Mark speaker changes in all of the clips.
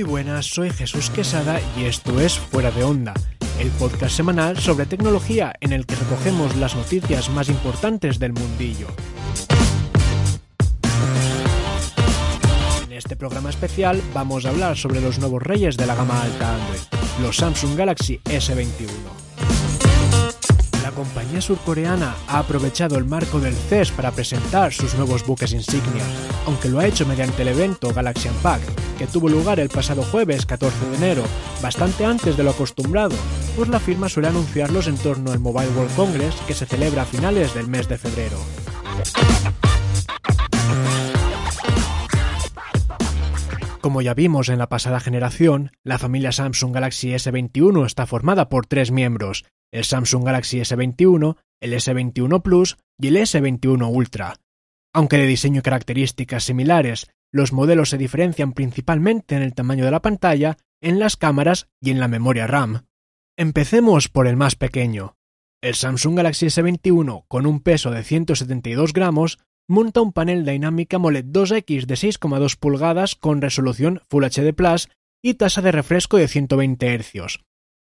Speaker 1: Muy buenas, soy Jesús Quesada y esto es Fuera de Onda, el podcast semanal sobre tecnología en el que recogemos las noticias más importantes del mundillo. En este programa especial vamos a hablar sobre los nuevos reyes de la gama alta Android, los Samsung Galaxy S21 la compañía surcoreana ha aprovechado el marco del CES para presentar sus nuevos buques insignia, aunque lo ha hecho mediante el evento Galaxy Unpacked, que tuvo lugar el pasado jueves 14 de enero, bastante antes de lo acostumbrado, pues la firma suele anunciarlos en torno al Mobile World Congress que se celebra a finales del mes de febrero. Como ya vimos en la pasada generación, la familia Samsung Galaxy S21 está formada por tres miembros, el Samsung Galaxy S21, el S21 Plus y el S21 Ultra. Aunque de diseño y características similares, los modelos se diferencian principalmente en el tamaño de la pantalla, en las cámaras y en la memoria RAM. Empecemos por el más pequeño. El Samsung Galaxy S21, con un peso de 172 gramos, monta un panel Dynamic AMOLED 2X de 6,2 pulgadas con resolución Full HD Plus y tasa de refresco de 120 Hz,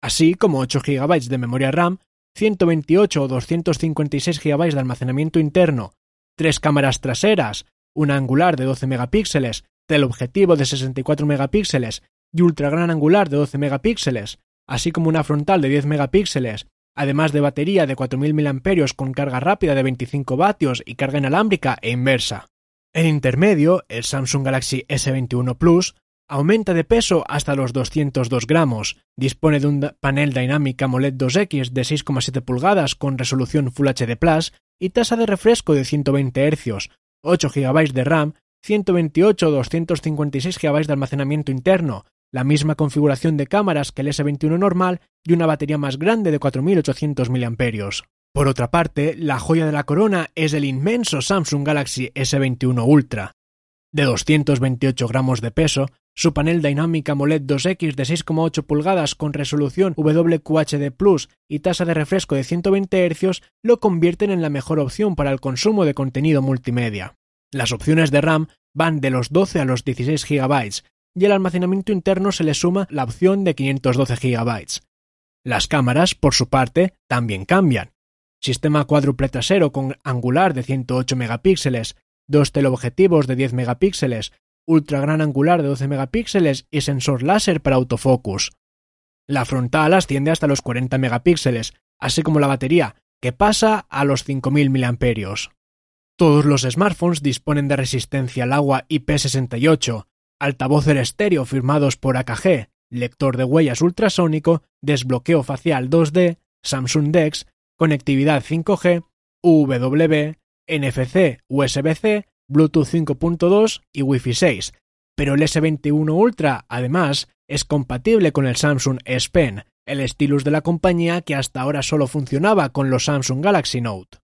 Speaker 1: así como 8 GB de memoria RAM, 128 o 256 GB de almacenamiento interno, tres cámaras traseras, una angular de 12 megapíxeles, teleobjetivo de 64 megapíxeles y ultra gran angular de 12 megapíxeles, así como una frontal de 10 megapíxeles, además de batería de 4000 mAh con carga rápida de 25 vatios y carga inalámbrica e inversa. En intermedio, el Samsung Galaxy S21 Plus Aumenta de peso hasta los 202 gramos. Dispone de un panel Dynamic AMOLED 2X de 6,7 pulgadas con resolución Full HD Plus y tasa de refresco de 120 Hz, 8 GB de RAM, 128 o 256 GB de almacenamiento interno, la misma configuración de cámaras que el S21 normal y una batería más grande de 4800 mAh. Por otra parte, la joya de la corona es el inmenso Samsung Galaxy S21 Ultra. De 228 gramos de peso, su panel Dynamic AMOLED 2X de 6,8 pulgadas con resolución WQHD Plus y tasa de refresco de 120 Hz lo convierten en la mejor opción para el consumo de contenido multimedia. Las opciones de RAM van de los 12 a los 16 GB y el almacenamiento interno se le suma la opción de 512 GB. Las cámaras, por su parte, también cambian. Sistema cuádruple trasero con angular de 108 megapíxeles, dos teleobjetivos de 10 megapíxeles, ultra gran angular de 12 megapíxeles y sensor láser para autofocus. La frontal asciende hasta los 40 megapíxeles, así como la batería, que pasa a los 5000 mAh. Todos los smartphones disponen de resistencia al agua IP68, altavoz estéreo firmados por AKG, lector de huellas ultrasónico, desbloqueo facial 2D, Samsung DeX, conectividad 5G, UWB, NFC, USB-C Bluetooth 5.2 y Wi-Fi 6, pero el S21 Ultra, además, es compatible con el Samsung S Pen, el stylus de la compañía que hasta ahora solo funcionaba con los Samsung Galaxy Note.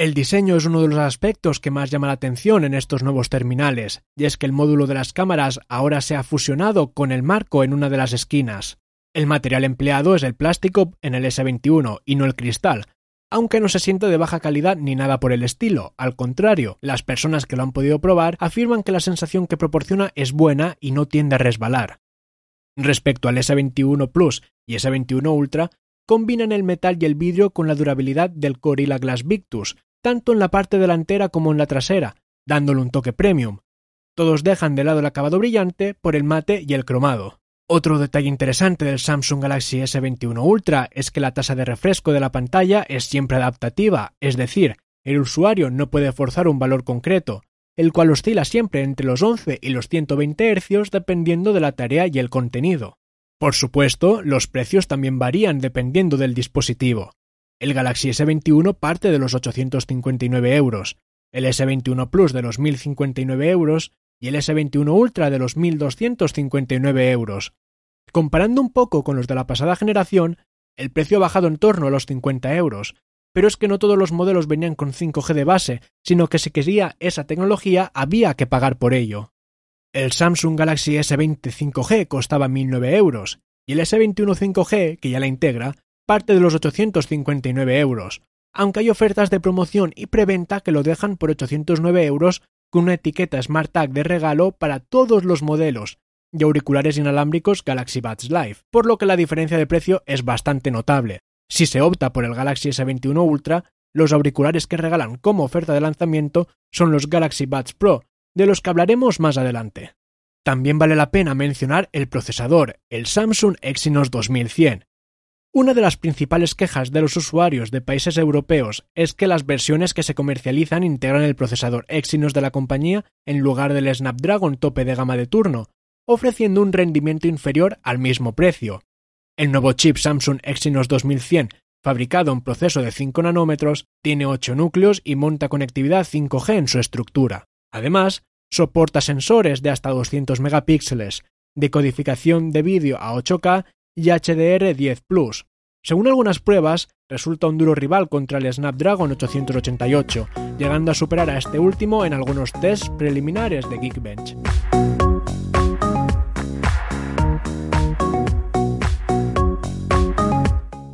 Speaker 1: El diseño es uno de los aspectos que más llama la atención en estos nuevos terminales, y es que el módulo de las cámaras ahora se ha fusionado con el marco en una de las esquinas. El material empleado es el plástico en el S21 y no el cristal, aunque no se siente de baja calidad ni nada por el estilo. Al contrario, las personas que lo han podido probar afirman que la sensación que proporciona es buena y no tiende a resbalar. Respecto al S21 Plus y S21 Ultra, combinan el metal y el vidrio con la durabilidad del Gorilla Glass Victus, tanto en la parte delantera como en la trasera, dándole un toque premium. Todos dejan de lado el acabado brillante por el mate y el cromado. Otro detalle interesante del Samsung Galaxy S21 Ultra es que la tasa de refresco de la pantalla es siempre adaptativa, es decir, el usuario no puede forzar un valor concreto, el cual oscila siempre entre los 11 y los 120 Hz dependiendo de la tarea y el contenido. Por supuesto, los precios también varían dependiendo del dispositivo. El Galaxy S21 parte de los 859 euros, el S21 Plus de los 1059 euros y el S21 Ultra de los 1.259 euros. Comparando un poco con los de la pasada generación, el precio ha bajado en torno a los 50 euros, pero es que no todos los modelos venían con 5G de base, sino que si quería esa tecnología había que pagar por ello. El Samsung Galaxy S20 5G costaba 1.009 euros, y el S21 5G, que ya la integra, parte de los 859 euros, aunque hay ofertas de promoción y preventa que lo dejan por 809 euros con una etiqueta Smart Tag de regalo para todos los modelos y auriculares inalámbricos Galaxy Buds Live, por lo que la diferencia de precio es bastante notable. Si se opta por el Galaxy S21 Ultra, los auriculares que regalan como oferta de lanzamiento son los Galaxy Buds Pro, de los que hablaremos más adelante. También vale la pena mencionar el procesador, el Samsung Exynos 2100, una de las principales quejas de los usuarios de países europeos es que las versiones que se comercializan integran el procesador Exynos de la compañía en lugar del Snapdragon tope de gama de turno, ofreciendo un rendimiento inferior al mismo precio. El nuevo chip Samsung Exynos 2100, fabricado en proceso de 5 nanómetros, tiene 8 núcleos y monta conectividad 5G en su estructura. Además, soporta sensores de hasta 200 megapíxeles, decodificación de vídeo a 8K y HDR10 Plus. Según algunas pruebas, resulta un duro rival contra el Snapdragon 888, llegando a superar a este último en algunos tests preliminares de Geekbench.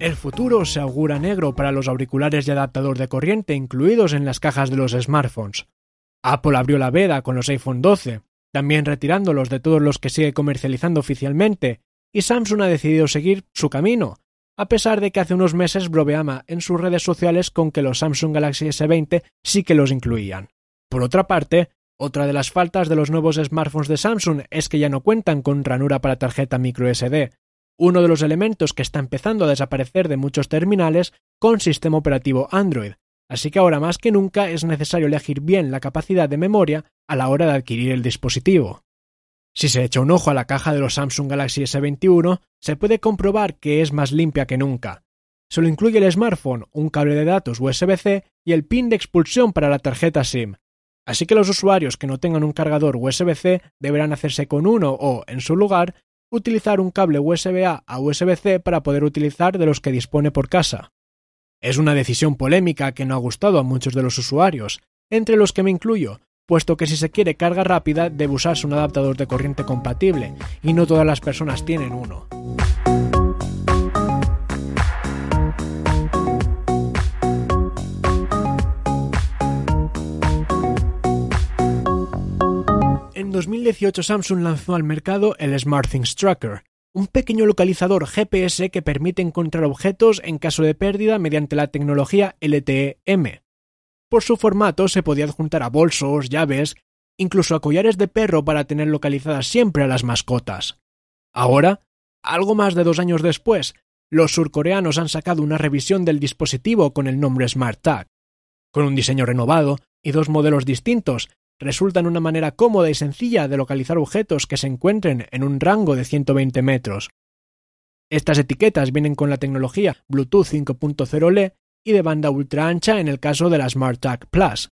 Speaker 1: El futuro se augura negro para los auriculares y adaptador de corriente incluidos en las cajas de los smartphones. Apple abrió la veda con los iPhone 12, también retirándolos de todos los que sigue comercializando oficialmente y Samsung ha decidido seguir su camino, a pesar de que hace unos meses bromeaba en sus redes sociales con que los Samsung Galaxy S20 sí que los incluían. Por otra parte, otra de las faltas de los nuevos smartphones de Samsung es que ya no cuentan con ranura para tarjeta microSD, uno de los elementos que está empezando a desaparecer de muchos terminales con sistema operativo Android, así que ahora más que nunca es necesario elegir bien la capacidad de memoria a la hora de adquirir el dispositivo. Si se echa un ojo a la caja de los Samsung Galaxy S21, se puede comprobar que es más limpia que nunca. Solo incluye el smartphone, un cable de datos USB-C y el pin de expulsión para la tarjeta SIM. Así que los usuarios que no tengan un cargador USB-C deberán hacerse con uno o, en su lugar, utilizar un cable USB-A a USB-C para poder utilizar de los que dispone por casa. Es una decisión polémica que no ha gustado a muchos de los usuarios, entre los que me incluyo, puesto que si se quiere carga rápida debe usarse un adaptador de corriente compatible, y no todas las personas tienen uno. En 2018 Samsung lanzó al mercado el SmartThings Tracker, un pequeño localizador GPS que permite encontrar objetos en caso de pérdida mediante la tecnología LTE-M. Por su formato se podía adjuntar a bolsos, llaves, incluso a collares de perro para tener localizadas siempre a las mascotas. Ahora, algo más de dos años después, los surcoreanos han sacado una revisión del dispositivo con el nombre SmartTag. Con un diseño renovado y dos modelos distintos, resultan una manera cómoda y sencilla de localizar objetos que se encuentren en un rango de 120 metros. Estas etiquetas vienen con la tecnología Bluetooth 5.0 LE y de banda ultra ancha en el caso de la SmartTag Plus.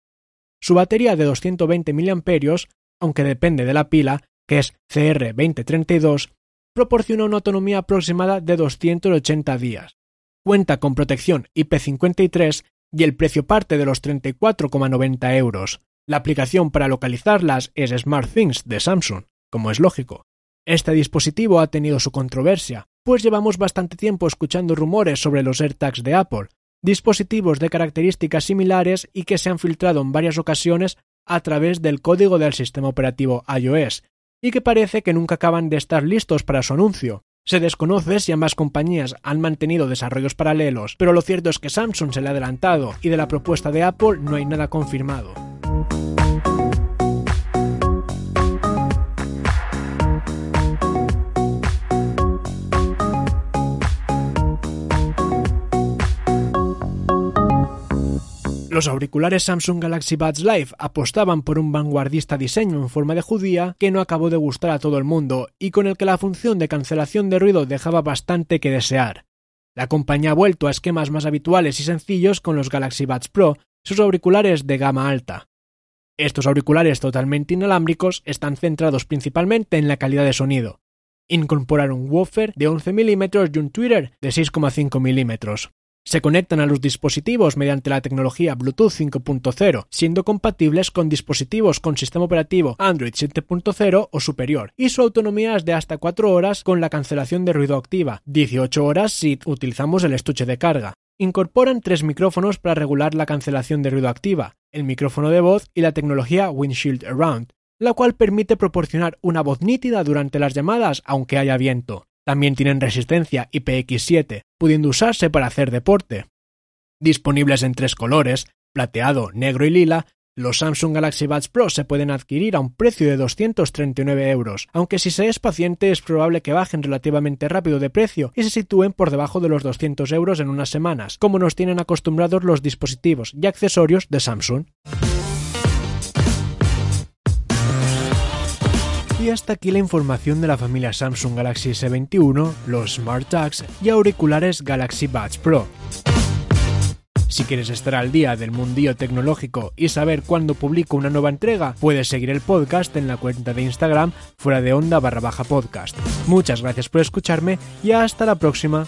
Speaker 1: Su batería de 220 mAh, aunque depende de la pila, que es CR2032, proporciona una autonomía aproximada de 280 días. Cuenta con protección IP53 y el precio parte de los 34,90 euros. La aplicación para localizarlas es SmartThings de Samsung, como es lógico. Este dispositivo ha tenido su controversia, pues llevamos bastante tiempo escuchando rumores sobre los AirTags de Apple, dispositivos de características similares y que se han filtrado en varias ocasiones a través del código del sistema operativo iOS, y que parece que nunca acaban de estar listos para su anuncio. Se desconoce si ambas compañías han mantenido desarrollos paralelos, pero lo cierto es que Samsung se le ha adelantado y de la propuesta de Apple no hay nada confirmado. Los auriculares Samsung Galaxy Buds Live apostaban por un vanguardista diseño en forma de judía que no acabó de gustar a todo el mundo y con el que la función de cancelación de ruido dejaba bastante que desear. La compañía ha vuelto a esquemas más habituales y sencillos con los Galaxy Buds Pro, sus auriculares de gama alta. Estos auriculares totalmente inalámbricos están centrados principalmente en la calidad de sonido. Incorporan un woofer de 11 mm y un tweeter de 6,5 mm. Se conectan a los dispositivos mediante la tecnología Bluetooth 5.0, siendo compatibles con dispositivos con sistema operativo Android 7.0 o superior, y su autonomía es de hasta 4 horas con la cancelación de ruido activa, 18 horas si utilizamos el estuche de carga. Incorporan tres micrófonos para regular la cancelación de ruido activa, el micrófono de voz y la tecnología Windshield Around, la cual permite proporcionar una voz nítida durante las llamadas aunque haya viento. También tienen resistencia IPX7, pudiendo usarse para hacer deporte. Disponibles en tres colores, plateado, negro y lila, los Samsung Galaxy Buds Pro se pueden adquirir a un precio de 239 euros, aunque si se es paciente es probable que bajen relativamente rápido de precio y se sitúen por debajo de los 200 euros en unas semanas, como nos tienen acostumbrados los dispositivos y accesorios de Samsung. Y hasta aquí la información de la familia Samsung Galaxy S21, los Smart Tags y auriculares Galaxy Buds Pro. Si quieres estar al día del mundillo tecnológico y saber cuándo publico una nueva entrega, puedes seguir el podcast en la cuenta de Instagram fuera de onda barra baja podcast. Muchas gracias por escucharme y hasta la próxima.